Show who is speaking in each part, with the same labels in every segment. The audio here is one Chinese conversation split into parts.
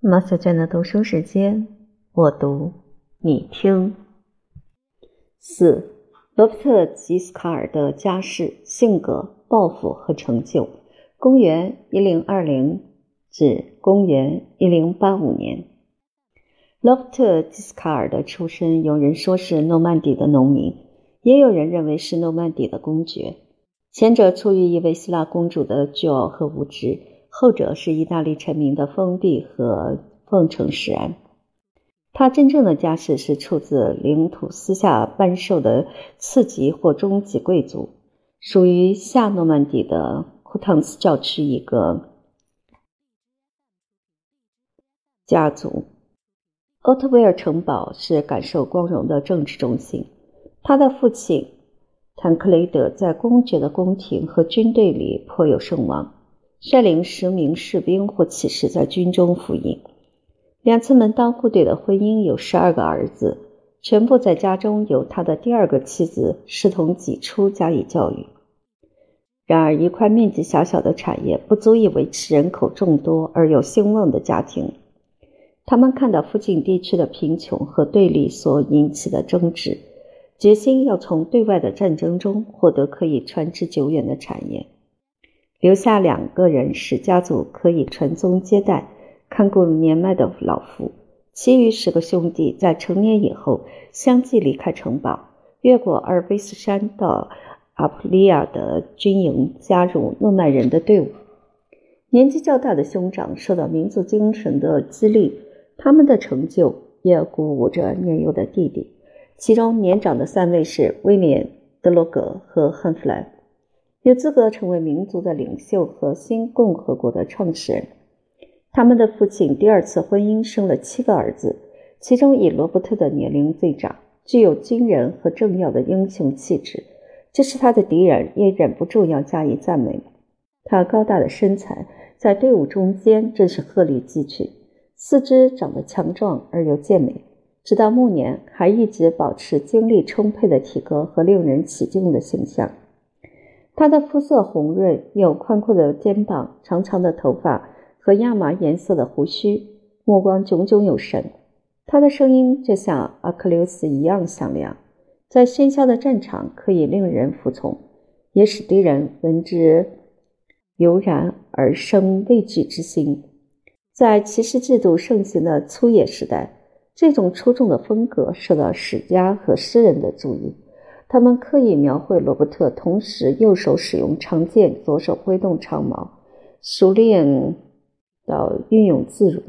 Speaker 1: 马小娟的读书时间，我读，你听。四，罗伯特·吉斯卡尔的家世、性格、抱负和成就。公元一零二零至公元一零八五年，罗伯特·吉斯卡尔的出身，有人说是诺曼底的农民，也有人认为是诺曼底的公爵。前者出于一位希腊公主的骄傲和无知。后者是意大利臣民的封闭和奉承使然。他真正的家世是出自领土私下颁授的次级或中级贵族，属于下诺曼底的库汤斯教区一个家族。奥特维尔城堡是感受光荣的政治中心。他的父亲坦克雷德在公爵的宫廷和军队里颇有声望。率领十名士兵或骑士在军中服役。两次门当户对的婚姻，有十二个儿子，全部在家中由他的第二个妻子视同己出加以教育。然而，一块面积狭小的产业不足以维持人口众多而又兴旺的家庭。他们看到附近地区的贫穷和对立所引起的争执，决心要从对外的战争中获得可以传之久远的产业。留下两个人使家族可以传宗接代，看顾年迈的老父。其余十个兄弟在成年以后相继离开城堡，越过阿尔卑斯山到阿普利亚的军营，加入诺曼人的队伍。年纪较大的兄长受到民族精神的激励，他们的成就也鼓舞着年幼的弟弟。其中年长的三位是威廉、德罗格和汉弗莱。有资格成为民族的领袖和新共和国的创始人。他们的父亲第二次婚姻生了七个儿子，其中以罗伯特的年龄最长，具有军人和政要的英雄气质。这是他的敌人也忍不住要加以赞美。他高大的身材在队伍中间真是鹤立鸡群，四肢长得强壮而又健美，直到暮年还一直保持精力充沛的体格和令人起敬的形象。他的肤色红润，有宽阔的肩膀、长长的头发和亚麻颜色的胡须，目光炯炯有神。他的声音就像阿克琉斯一样响亮，在喧嚣的战场可以令人服从，也使敌人闻之油然而生畏惧之心。在骑士制度盛行的粗野时代，这种出众的风格受到史家和诗人的注意。他们刻意描绘罗伯特同时右手使用长剑，左手挥动长矛，熟练到运用自如。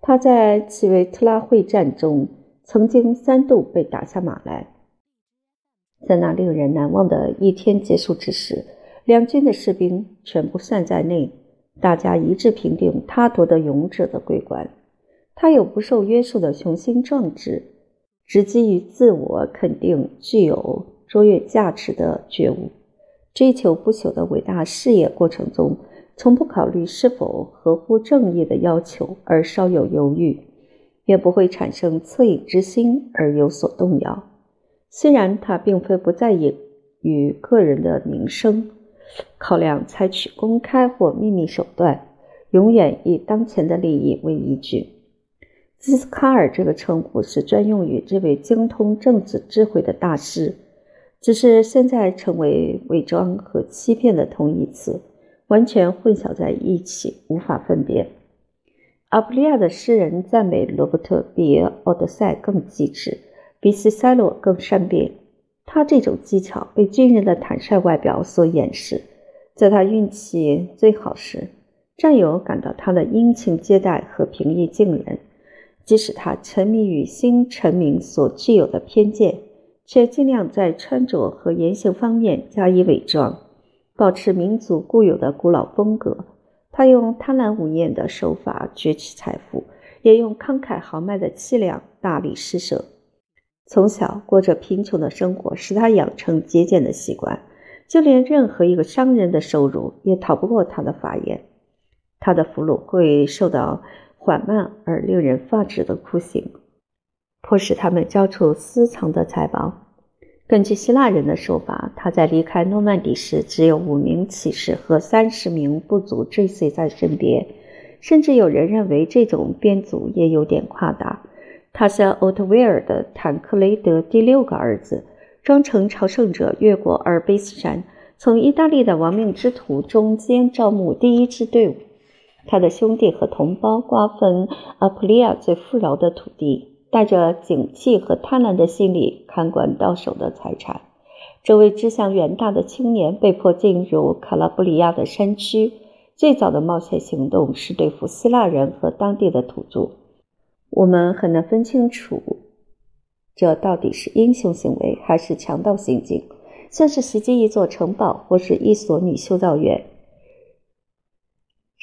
Speaker 1: 他在奇维特拉会战中曾经三度被打下马来。在那令人难忘的一天结束之时，两军的士兵全部散在内，大家一致评定他夺得勇者的桂冠。他有不受约束的雄心壮志。只基于自我肯定，具有卓越价值的觉悟，追求不朽的伟大事业过程中，从不考虑是否合乎正义的要求而稍有犹豫，也不会产生恻隐之心而有所动摇。虽然他并非不在意与个人的名声考量，采取公开或秘密手段，永远以当前的利益为依据。基斯卡尔这个称呼是专用于这位精通政治智慧的大师，只是现在成为伪装和欺骗的同义词，完全混淆在一起，无法分辨。阿普利亚的诗人赞美罗伯特比奥德赛更机智，比西塞罗更善变。他这种技巧被军人的坦率外表所掩饰。在他运气最好时，战友感到他的殷勤接待和平易近人。即使他沉迷于新臣民所具有的偏见，却尽量在穿着和言行方面加以伪装，保持民族固有的古老风格。他用贪婪无厌的手法攫取财富，也用慷慨豪迈的气量大力施舍。从小过着贫穷的生活，使他养成节俭的习惯。就连任何一个商人的收入也逃不过他的法眼。他的俘虏会受到。缓慢而令人发指的酷刑，迫使他们交出私藏的财宝。根据希腊人的说法，他在离开诺曼底时，只有五名骑士和三十名部族追随在身边，甚至有人认为这种编组也有点夸大。他是奥特维尔的坦克雷德第六个儿子，装成朝圣者越过阿尔卑斯山，从意大利的亡命之徒中间招募第一支队伍。他的兄弟和同胞瓜分阿普利亚最富饶的土地，带着警惕和贪婪的心理看管到手的财产。这位志向远大的青年被迫进入卡拉布里亚的山区。最早的冒险行动是对付希腊人和当地的土著。我们很难分清楚，这到底是英雄行为还是强盗行径，像是袭击一座城堡或是一所女修道院，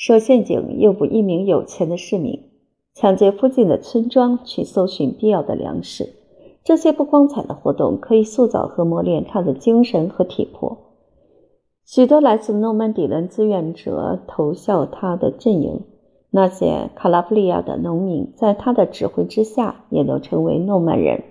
Speaker 1: 设陷阱诱捕一名有钱的市民，抢劫附近的村庄去搜寻必要的粮食。这些不光彩的活动可以塑造和磨练他的精神和体魄。许多来自诺曼底人志愿者投效他的阵营。那些卡拉布里亚的农民在他的指挥之下也都成为诺曼人。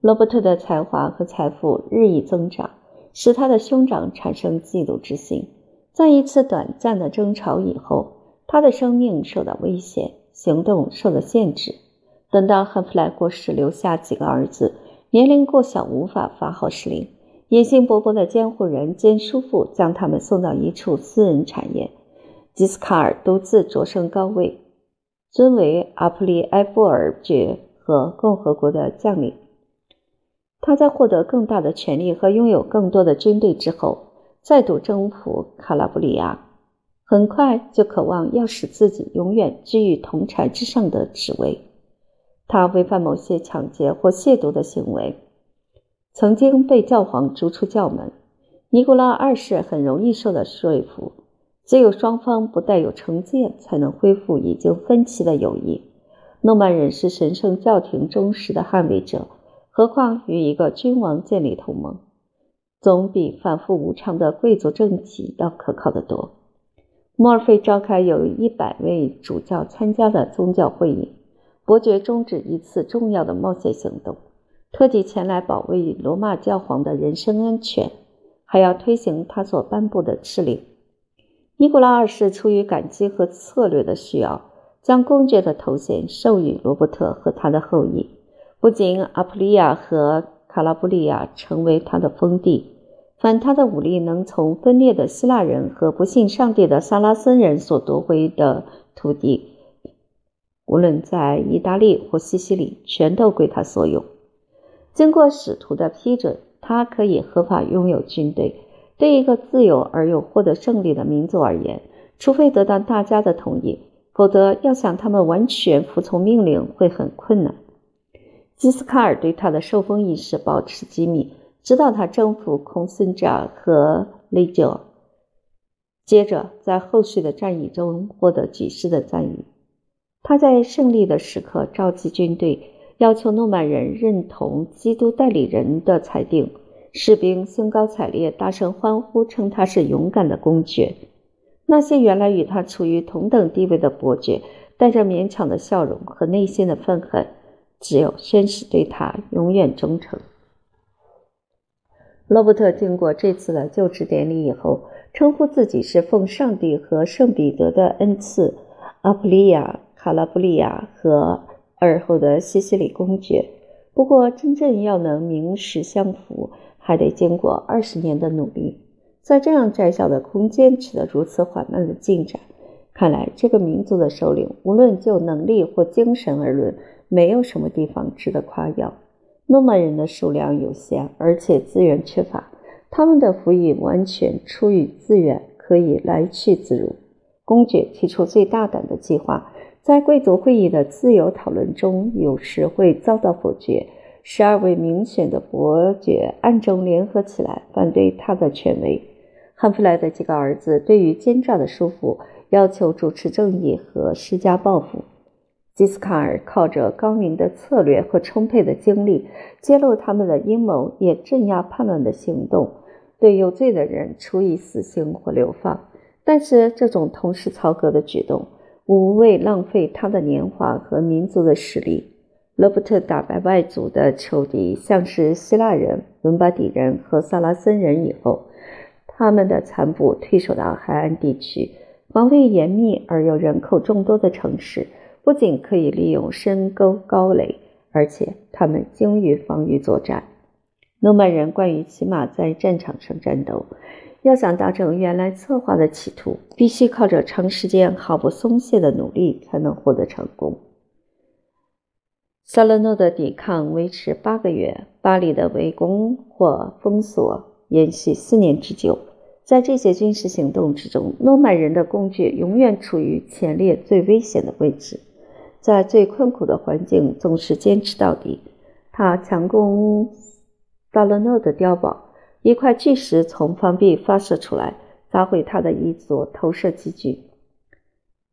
Speaker 1: 罗伯特的才华和财富日益增长，使他的兄长产生嫉妒之心。在一次短暂的争吵以后，他的生命受到威胁，行动受到限制。等到汉弗莱过世，留下几个儿子，年龄过小，无法发号施令。野心勃勃的监护人兼叔父将他们送到一处私人产业。吉斯卡尔独自擢升高位，尊为阿普利埃布尔爵和共和国的将领。他在获得更大的权力和拥有更多的军队之后，再度征服卡拉布里亚，很快就渴望要使自己永远居于铜柴之上的职位。他违反某些抢劫或亵渎的行为，曾经被教皇逐出教门。尼古拉二世很容易受到说服。只有双方不带有成见，才能恢复已经分歧的友谊。诺曼人是神圣教廷忠实的捍卫者，何况与一个君王建立同盟，总比反复无常的贵族政体要可靠得多。莫尔菲召开有一百位主教参加的宗教会议，伯爵终止一次重要的冒险行动，特地前来保卫罗马教皇的人身安全，还要推行他所颁布的敕令。尼古拉二世出于感激和策略的需要，将公爵的头衔授予罗伯特和他的后裔。不仅阿普利亚和卡拉布利亚成为他的封地，凡他的武力能从分裂的希腊人和不信上帝的萨拉森人所夺回的土地，无论在意大利或西西里，全都归他所有。经过使徒的批准，他可以合法拥有军队。对一个自由而又获得胜利的民族而言，除非得到大家的同意，否则要想他们完全服从命令会很困难。基斯卡尔对他的受封仪式保持机密，直到他征服孔森扎和雷焦，接着在后续的战役中获得举世的赞誉。他在胜利的时刻召集军队，要求诺曼人认同基督代理人的裁定。士兵兴高采烈，大声欢呼，称他是勇敢的公爵。那些原来与他处于同等地位的伯爵，带着勉强的笑容和内心的愤恨，只有宣誓对他永远忠诚。罗伯特经过这次的就职典礼以后，称呼自己是奉上帝和圣彼得的恩赐，阿普利亚、卡拉布利亚和尔后的西西里公爵。不过，真正要能名实相符。还得经过二十年的努力，在这样窄小的空间取得如此缓慢的进展，看来这个民族的首领无论就能力或精神而论，没有什么地方值得夸耀。诺曼人的数量有限，而且资源缺乏，他们的服役完全出于自愿，可以来去自如。公爵提出最大胆的计划，在贵族会议的自由讨论中，有时会遭到否决。十二位明显的伯爵暗中联合起来反对他的权威。汉弗莱的几个儿子对于奸诈的叔父要求主持正义和施加报复。基斯卡尔靠着高明的策略和充沛的精力揭露他们的阴谋，也镇压叛乱的行动，对有罪的人处以死刑或流放。但是这种同时操戈的举动无谓浪费他的年华和民族的实力。罗伯特打败外族的仇敌，像是希腊人、伦巴底人和萨拉森人以后，他们的残部退守到海岸地区，防卫严密而又人口众多的城市，不仅可以利用深沟高垒，而且他们精于防御作战。诺曼人惯于骑马在战场上战斗，要想达成原来策划的企图，必须靠着长时间毫不松懈的努力才能获得成功。萨勒诺的抵抗维持八个月，巴黎的围攻或封锁延续四年之久。在这些军事行动之中，诺曼人的工具永远处于前列最危险的位置，在最困苦的环境总是坚持到底。他强攻萨勒诺的碉堡，一块巨石从房壁发射出来，砸毁他的一座投射机具，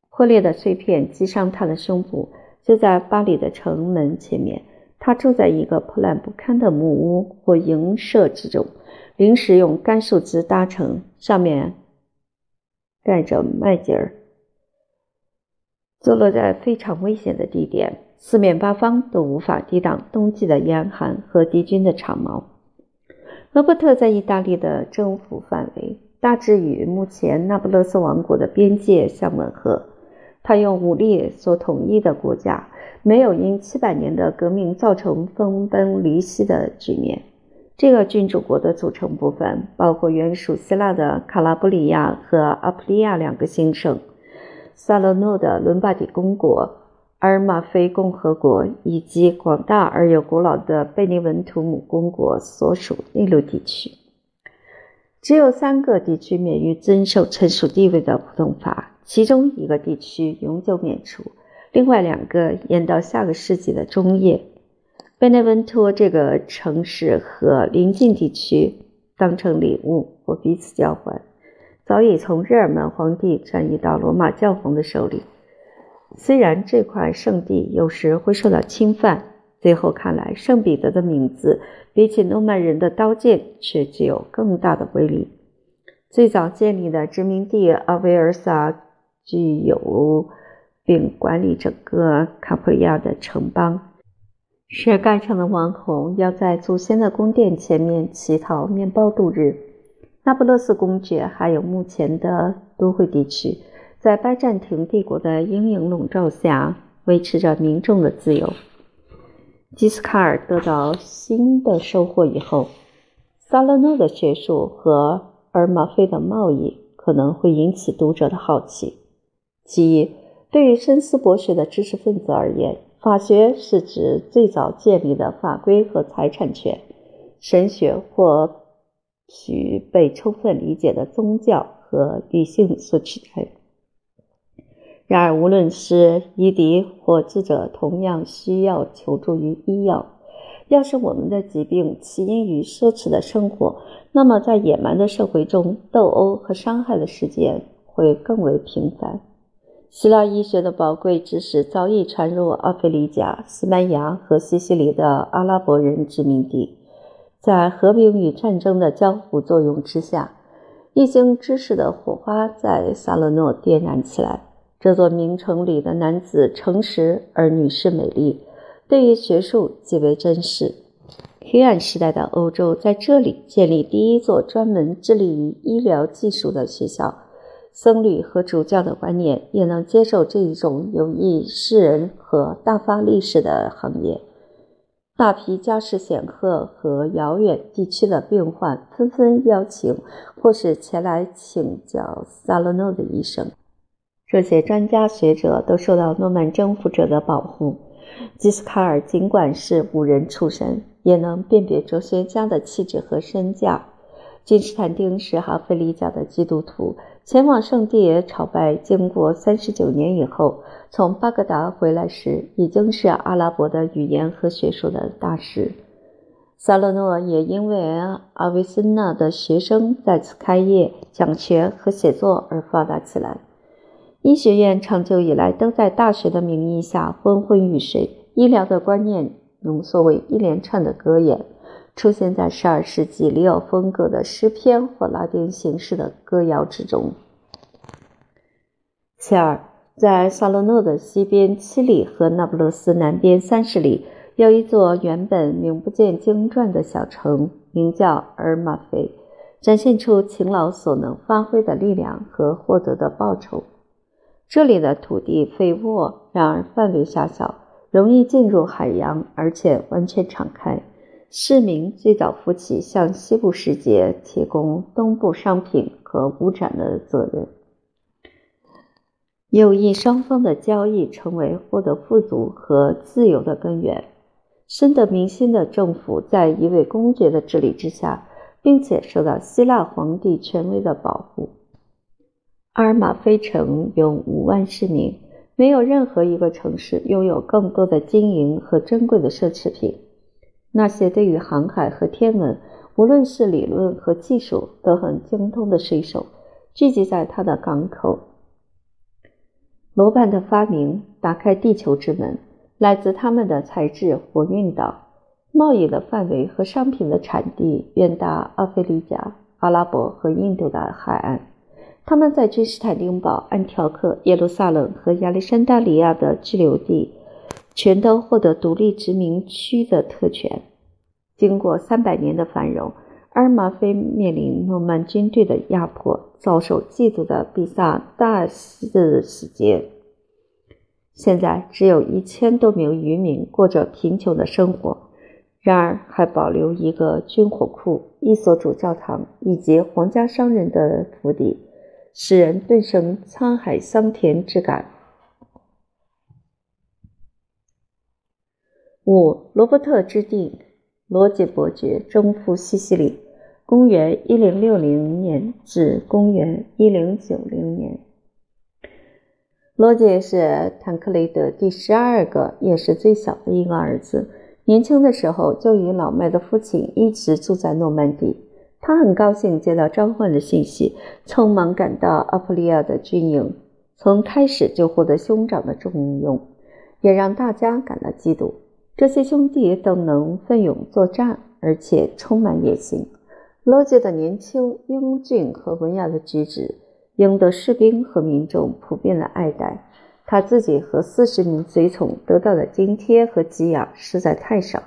Speaker 1: 破裂的碎片击伤他的胸部。就在巴黎的城门前面，他住在一个破烂不堪的木屋或营舍之中。临时用干树枝搭成，上面盖着麦秸儿，坐落在非常危险的地点，四面八方都无法抵挡冬季的严寒和敌军的长矛。罗伯特在意大利的征服范围大致与目前那不勒斯王国的边界相吻合，他用武力所统一的国家没有因七百年的革命造成分崩离析的局面。这个君主国的组成部分包括原属希腊的卡拉布里亚和阿普利亚两个新省，萨勒诺的伦巴第公国、阿尔马菲共和国以及广大而又古老的贝尼文图姆公国所属内陆地区。只有三个地区免于遵守臣属地位的普通法，其中一个地区永久免除，另外两个延到下个世纪的中叶。贝内文托这个城市和邻近地区当成礼物或彼此交换，早已从日耳曼皇帝转移到罗马教皇的手里。虽然这块圣地有时会受到侵犯，最后看来，圣彼得的名字比起诺曼人的刀剑却具有更大的威力。最早建立的殖民地阿维尔萨具有并管理整个卡普里亚的城邦。是盖城的王侯要在祖先的宫殿前面乞讨面包度日。那不勒斯公爵还有目前的都会地区，在拜占庭帝国的阴影笼罩下，维持着民众的自由。吉斯卡尔得到新的收获以后，萨勒诺的学术和尔马菲的贸易可能会引起读者的好奇。其一，对于深思博学的知识分子而言。法学是指最早建立的法规和财产权，神学或许被充分理解的宗教和理性所取代。然而，无论是医敌或智者，同样需要求助于医药。要是我们的疾病起因于奢侈的生活，那么在野蛮的社会中，斗殴和伤害的事件会更为频繁。希腊医学的宝贵知识早已传入奥菲利加、西班牙和西西里的阿拉伯人殖民地。在和平与战争的交互作用之下，一经知识的火花在萨勒诺点燃起来。这座名城里的男子诚实，而女士美丽，对于学术极为珍视。黑暗时代的欧洲在这里建立第一座专门致力于医疗技术的学校。僧侣和主教的观念也能接受这一种有益世人和大发利市的行业。大批家世显赫和遥远地区的病患纷纷邀请或是前来请教萨勒诺的医生。这些专家学者都受到诺曼征服者的保护。吉斯卡尔尽管是武人出身，也能辨别哲学家的气质和身价。君士坦丁是哈菲利教的基督徒。前往圣地朝拜，经过三十九年以后，从巴格达回来时，已经是阿拉伯的语言和学术的大师。萨勒诺也因为阿维森纳的学生在此开业、讲学和写作而发达起来。医学院长久以来都在大学的名义下昏昏欲睡，医疗的观念浓缩为一连串的格言。出现在十二世纪里奥风格的诗篇或拉丁形式的歌谣之中。其二，在萨勒诺的西边七里和那不勒斯南边三十里，有一座原本名不见经传的小城，名叫尔马菲。展现出勤劳所能发挥的力量和获得的报酬。这里的土地肥沃，然而范围狭小，容易进入海洋，而且完全敞开。市民最早负起向西部世界提供东部商品和物产的责任。友谊双方的交易成为获得富足和自由的根源。深得民心的政府在一位公爵的治理之下，并且受到希腊皇帝权威的保护。阿尔马菲城有五万市民，没有任何一个城市拥有更多的金银和珍贵的奢侈品。那些对于航海和天文，无论是理论和技术都很精通的水手，聚集在他的港口。罗盘的发明打开地球之门，来自他们的材质或运岛。贸易的范围和商品的产地远达阿非利加、阿拉伯和印度的海岸。他们在君士坦丁堡、安条克、耶路撒冷和亚历山大里亚的居留地，全都获得独立殖民区的特权。经过三百年的繁荣，阿尔马菲面临诺曼军队的压迫，遭受嫉妒的比萨大肆洗劫。现在只有一千多名渔民过着贫穷的生活，然而还保留一个军火库、一所主教堂以及皇家商人的府邸。使人顿生沧海桑田之感。五罗伯特之弟，罗杰伯爵征服西西里，公元一零六零年至公元一零九零年。罗杰是坦克雷德第十二个，也是最小的一个儿子。年轻的时候就与老迈的父亲一直住在诺曼底。他很高兴接到召唤的信息，匆忙赶到阿普利亚的军营。从开始就获得兄长的重用，也让大家感到嫉妒。这些兄弟都能奋勇作战，而且充满野心。罗杰的年轻、英俊和文雅的举止，赢得士兵和民众普遍的爱戴。他自己和四十名随从得到的津贴和给养实在太少，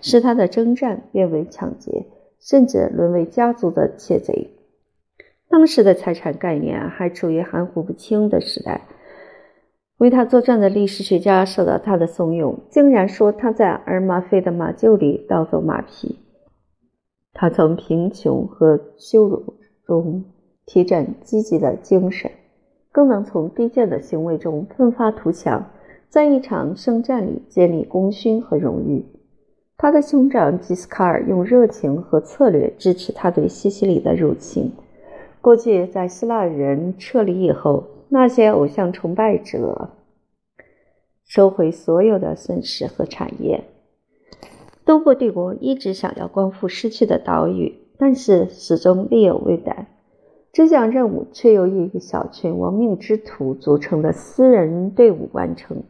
Speaker 1: 使他的征战变为抢劫。甚至沦为家族的窃贼。当时的财产概念还处于含糊不清的时代。为他作战的历史学家受到他的怂恿，竟然说他在尔马菲的马厩里盗走马匹。他从贫穷和羞辱中提振积极的精神，更能从低贱的行为中奋发图强，在一场圣战里建立功勋和荣誉。他的兄长吉斯卡尔用热情和策略支持他对西西里的入侵。过去，在希腊人撤离以后，那些偶像崇拜者收回所有的损失和产业。东部帝国一直想要光复失去的岛屿，但是始终力有未逮。这项任务却由一个小群亡命之徒组成的私人队伍完成。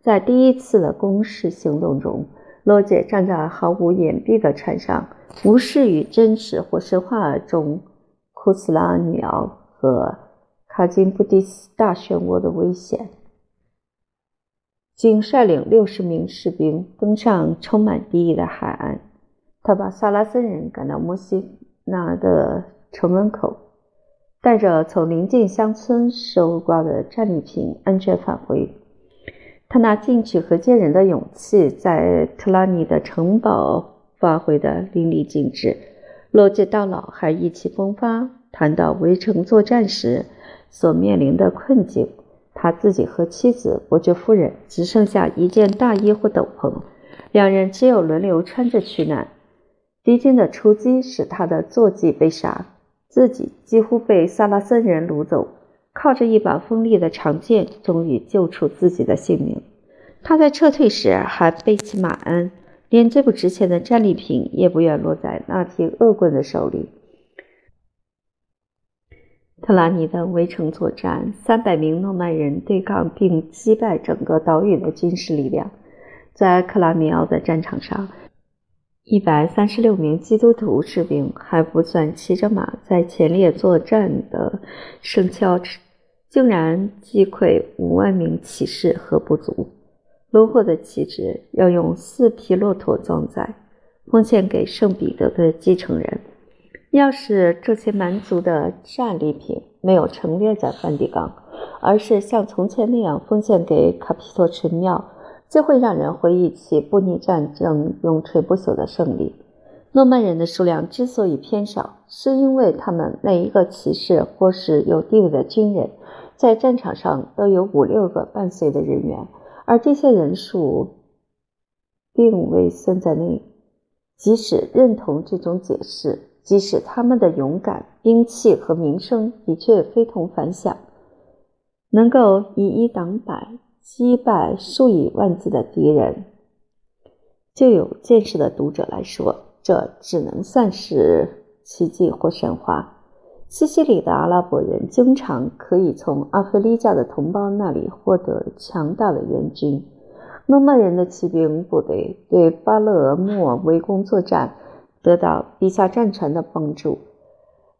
Speaker 1: 在第一次的攻势行动中。罗杰站在毫无掩蔽的船上，无视于真实或神话中库斯拉女奥和卡金布迪斯大漩涡的危险。仅率领六十名士兵登上充满敌意的海岸，他把萨拉森人赶到墨西拿的城门口，带着从邻近乡村收刮的战利品，安全返回。他拿进取和坚韧的勇气，在特拉尼的城堡发挥的淋漓尽致。罗杰到老还意气风发，谈到围城作战时所面临的困境。他自己和妻子伯爵夫人只剩下一件大衣或斗篷，两人只有轮流穿着取暖。敌军的出击使他的坐骑被杀，自己几乎被萨拉森人掳走。靠着一把锋利的长剑，终于救出自己的性命。他在撤退时还背起马鞍，连最不值钱的战利品也不愿落在那批恶棍的手里。特拉尼的围城作战，三百名诺曼人对抗并击败整个岛屿的军事力量。在克拉米奥的战场上，一百三十六名基督徒士兵，还不算骑着马在前列作战的圣乔治。竟然击溃五万名骑士和部族，罗获的旗帜要用四匹骆驼装载，奉献给圣彼得的继承人。要是这些蛮族的战利品没有陈列在梵蒂冈，而是像从前那样奉献给卡皮托神庙，就会让人回忆起布匿战争永垂不朽的胜利。诺曼人的数量之所以偏少，是因为他们每一个骑士或是有地位的军人，在战场上都有五六个伴随的人员，而这些人数并未算在内。即使认同这种解释，即使他们的勇敢、兵器和名声的确非同凡响，能够以一挡百，击败数以万计的敌人，就有见识的读者来说。这只能算是奇迹或神话。西西里的阿拉伯人经常可以从阿非利加的同胞那里获得强大的援军。诺曼人的骑兵部队对巴勒莫围攻作战得到地下战船的帮助。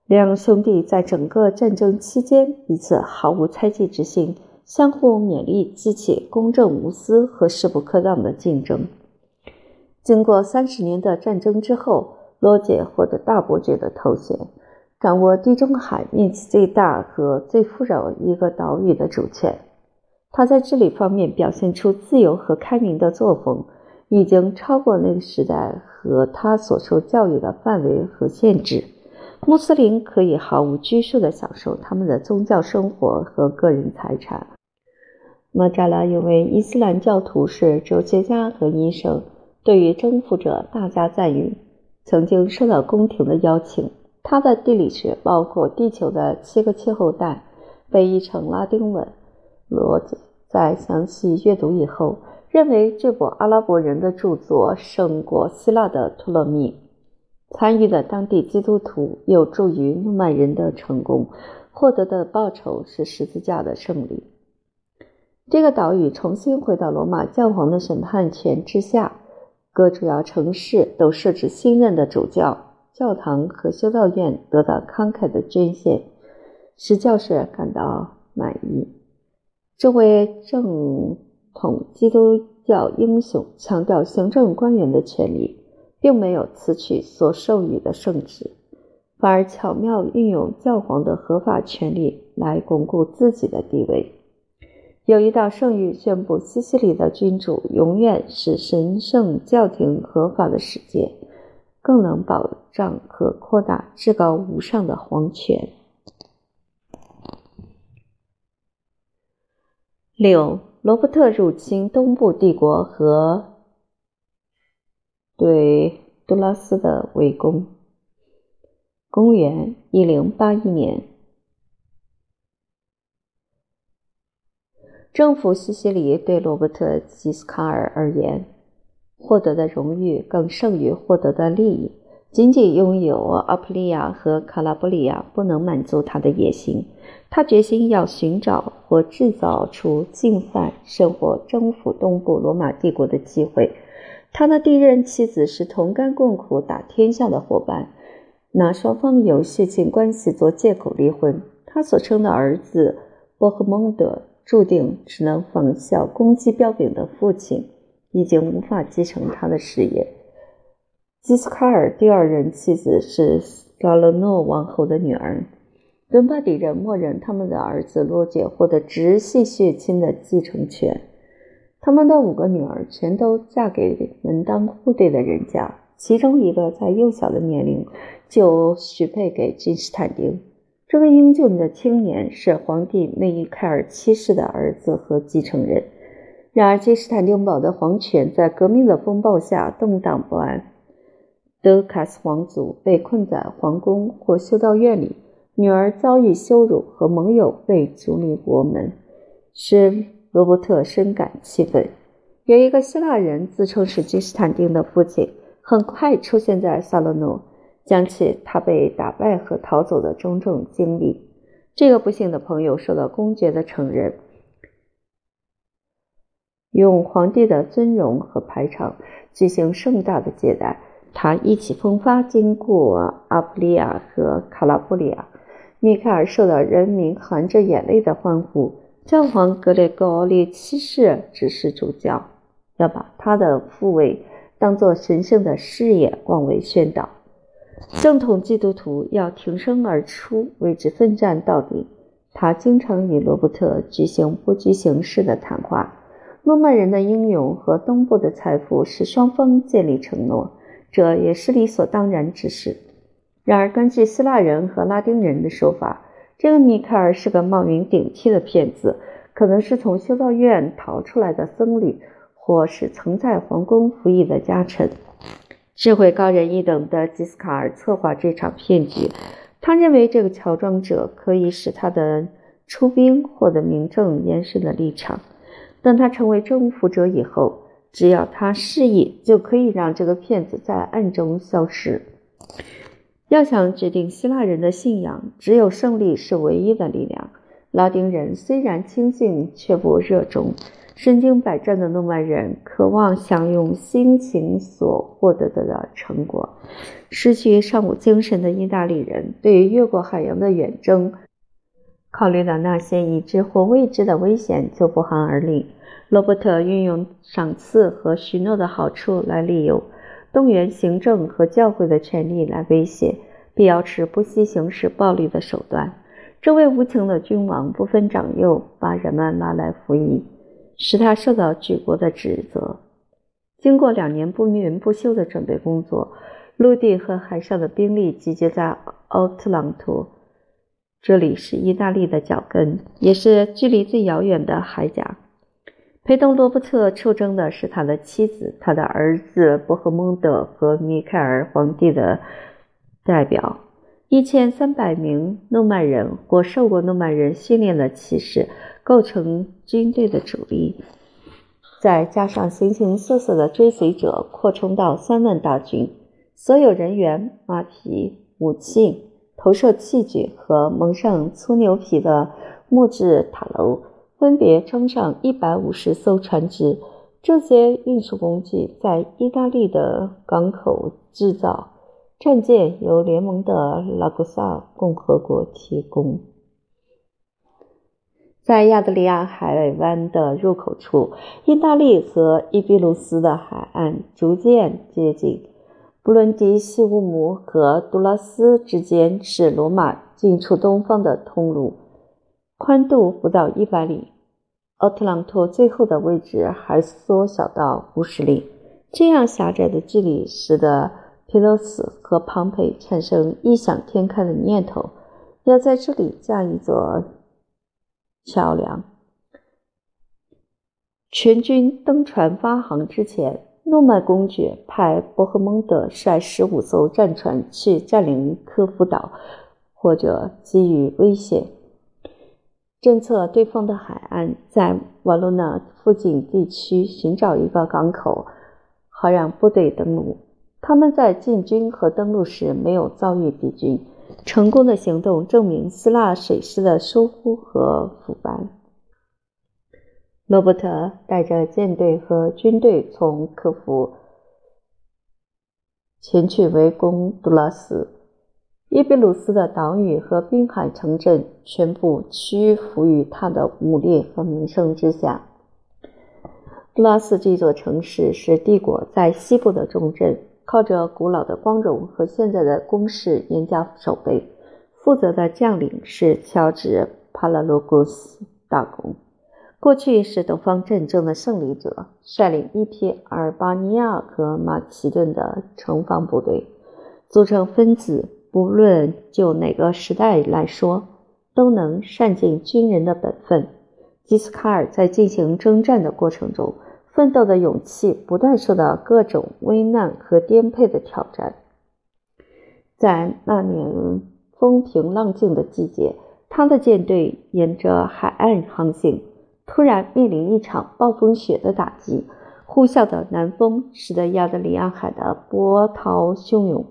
Speaker 1: 两兄弟在整个战争期间彼此毫无猜忌之心，相互勉励，激起公正无私和势不可挡的竞争。经过三十年的战争之后，罗杰获得大伯爵的头衔，掌握地中海面积最大和最富饶一个岛屿的主权。他在治理方面表现出自由和开明的作风，已经超过那个时代和他所受教育的范围和限制。穆斯林可以毫无拘束地享受他们的宗教生活和个人财产。莫扎拉因为伊斯兰教徒是哲学家和医生。对于征服者大加赞誉，曾经受到宫廷的邀请。他的地理学包括地球的七个气候带，被译成拉丁文。罗在详细阅读以后，认为这部阿拉伯人的著作胜过希腊的托勒密。参与的当地基督徒有助于诺曼人的成功，获得的报酬是十字架的胜利。这个岛屿重新回到罗马教皇的审判权之下。各主要城市都设置新任的主教，教堂和修道院得到慷慨的捐献，使教士感到满意。这位正统基督教英雄强调行政官员的权利，并没有辞去所授予的圣职，反而巧妙运用教皇的合法权利来巩固自己的地位。有一道圣谕宣布，西西里的君主永远是神圣教廷合法的世界，更能保障和扩大至高无上的皇权。六，罗伯特入侵东部帝国和对杜拉斯的围攻。公元一零八一年。征服西西里对罗伯特·吉斯卡尔而言，获得的荣誉更胜于获得的利益。仅仅拥有阿普利亚和卡拉布里亚不能满足他的野心。他决心要寻找或制造出进犯甚或征服东部罗马帝国的机会。他的第一任妻子是同甘共苦打天下的伙伴，拿双方有血亲关系做借口离婚。他所生的儿子波赫蒙德。注定只能仿效攻击彪炳的父亲，已经无法继承他的事业。基斯卡尔第二任妻子是高勒诺王后的女儿。伦巴底人默认他们的儿子罗杰获得直系血亲的继承权。他们的五个女儿全都嫁给门当户对的人家，其中一个在幼小的年龄就许配给君士坦丁。这位英俊的青年是皇帝内伊凯尔七世的儿子和继承人。然而，君士坦丁堡的皇权在革命的风暴下动荡不安。德卡斯皇族被困在皇宫或修道院里，女儿遭遇羞辱和盟友被逐离国门，使罗伯特深感气愤。有一个希腊人自称是君士坦丁的父亲，很快出现在萨勒诺。讲起他被打败和逃走的种种经历，这个不幸的朋友受到公爵的承认，用皇帝的尊荣和排场进行盛大的接待。他意气风发，经过阿普利亚和卡拉布里亚，米凯尔受到人民含着眼泪的欢呼。教皇格雷高利七世指示主教，要把他的复位当做神圣的事业，广为宣导。正统基督徒要挺身而出，为之奋战到底。他经常与罗伯特举行不拘形式的谈话。诺曼人的英勇和东部的财富使双方建立承诺，这也是理所当然之事。然而，根据希腊人和拉丁人的说法，这个米凯尔是个冒名顶替的骗子，可能是从修道院逃出来的僧侣，或是曾在皇宫服役的家臣。智慧高人一等的吉斯卡尔策划这场骗局。他认为这个乔装者可以使他的出兵获得名正言顺的立场。当他成为征服者以后，只要他示意，就可以让这个骗子在暗中消失。要想决定希腊人的信仰，只有胜利是唯一的力量。拉丁人虽然轻信，却不热衷。身经百战的诺曼人渴望享用辛勤所获得的的成果，失去尚武精神的意大利人对于越过海洋的远征，考虑到那些已知或未知的危险，就不寒而栗。罗伯特运用赏赐和许诺的好处来利诱，动员行政和教会的权力来威胁，必要时不惜行使暴力的手段。这位无情的君王不分长幼，把人们拉来服役。使他受到举国的指责。经过两年不眠不休的准备工作，陆地和海上的兵力集结在奥特朗托，这里是意大利的脚跟，也是距离最遥远的海角。陪同罗伯特出征的是他的妻子、他的儿子伯赫蒙德和米凯尔皇帝的代表。一千三百名诺曼人或受过诺曼人训练的骑士构成军队的主力，再加上形形色色的追随者，扩充到三万大军。所有人员、马匹、武器、投射器具和蒙上粗牛皮的木质塔楼，分别装上一百五十艘船只。这些运输工具在意大利的港口制造。战舰由联盟的拉古萨共和国提供。在亚得里亚海湾的入口处，意大利和伊比鲁斯的海岸逐渐接近。布伦迪西乌姆和杜拉斯之间是罗马进出东方的通路，宽度不到一百里。奥特朗托最后的位置还缩小到五十里。这样狭窄的距离使得。皮洛斯和庞培产生异想天开的念头，要在这里架一座桥梁。全军登船发航之前，诺曼公爵派伯赫蒙德率十五艘战船去占领科夫岛，或者给予威胁，侦测对方的海岸，在瓦罗纳附近地区寻找一个港口，好让部队登陆。他们在进军和登陆时没有遭遇敌军，成功的行动证明希腊水师的疏忽和腐败。罗伯特带着舰队和军队从科夫前去围攻杜拉斯，伊比鲁斯的岛屿和滨海城镇全部屈服于他的武力和名声之下。杜拉斯这座城市是帝国在西部的重镇。靠着古老的光荣和现在的攻势严加守备，负责的将领是乔治·帕拉罗古斯大公，过去是东方战争的胜利者，率领一批阿尔巴尼亚和马其顿的城防部队，组成分子，不论就哪个时代来说，都能善尽军人的本分。吉斯卡尔在进行征战的过程中。奋斗的勇气不断受到各种危难和颠沛的挑战。在那年风平浪静的季节，他的舰队沿着海岸航行，突然面临一场暴风雪的打击。呼啸的南风使得亚得里亚海的波涛汹涌。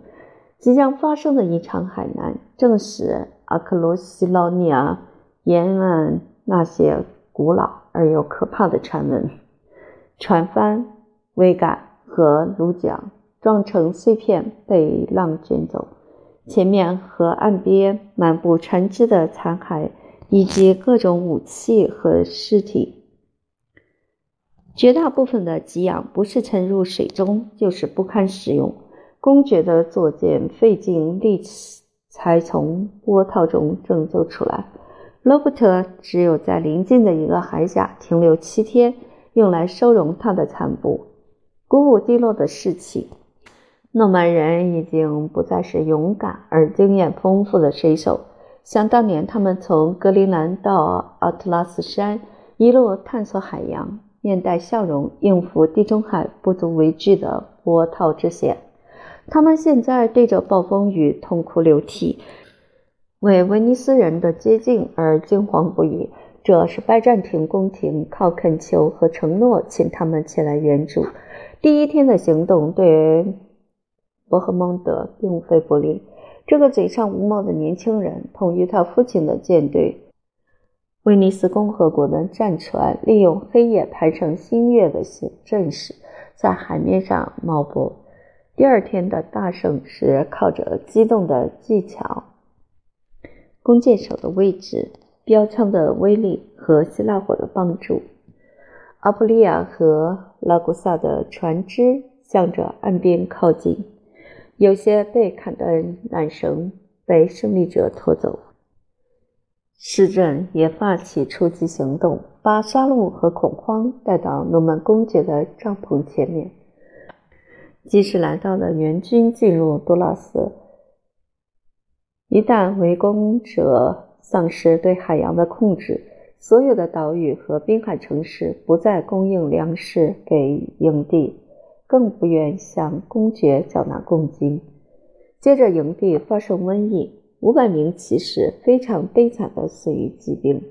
Speaker 1: 即将发生的一场海难，正是阿克罗西劳尼亚沿岸那些古老而又可怕的传闻。船帆、桅杆和橹桨撞成碎片，被浪卷走。前面和岸边满布船只的残骸，以及各种武器和尸体。绝大部分的给养不是沉入水中，就是不堪使用。公爵的坐舰费尽力气才从波涛中拯救出来。罗伯特只有在临近的一个海峡停留七天，用来收容他的残部。鼓舞低落的士气，诺曼人已经不再是勇敢而经验丰富的水手。想当年，他们从格陵兰到奥特拉斯山，一路探索海洋，面带笑容应付地中海不足为惧的波涛之险。他们现在对着暴风雨痛哭流涕，为威尼斯人的接近而惊惶不已。这是拜占庭宫廷靠恳求和承诺请他们前来援助。第一天的行动对伯赫蒙德并非不利。这个嘴上无毛的年轻人，同于他父亲的舰队——威尼斯共和国的战船，利用黑夜排成星月的形阵势，在海面上冒波。第二天的大胜是靠着机动的技巧、弓箭手的位置、标枪的威力和希腊火的帮助。阿普利亚和拉古萨的船只向着岸边靠近。有些被砍断缆绳，被胜利者拖走。市镇也发起出击行动，把杀戮和恐慌带到诺曼公爵的帐篷前面。即使来到了援军进入多拉斯，一旦围攻者丧失对海洋的控制，所有的岛屿和滨海城市不再供应粮食给营地。更不愿向公爵缴纳贡金。接着，营地发生瘟疫，五百名骑士非常悲惨的死于疾病。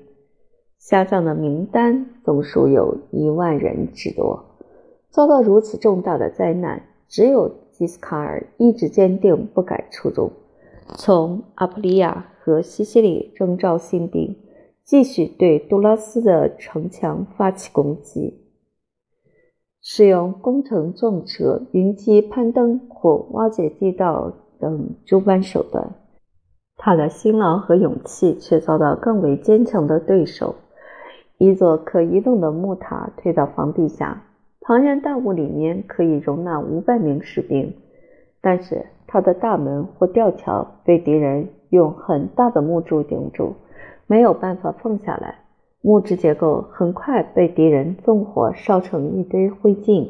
Speaker 1: 下葬的名单总数有一万人之多。遭到如此重大的灾难，只有吉斯卡尔意志坚定，不改初衷，从阿普利亚和西西里征召新兵，继续对杜拉斯的城墙发起攻击。使用工程撞车、云梯攀登或挖掘地道等诸般手段，他的辛劳和勇气却遭到更为坚强的对手。一座可移动的木塔推到房地下，庞然大物里面可以容纳五百名士兵，但是它的大门或吊桥被敌人用很大的木柱顶住，没有办法放下来。木质结构很快被敌人纵火烧成一堆灰烬。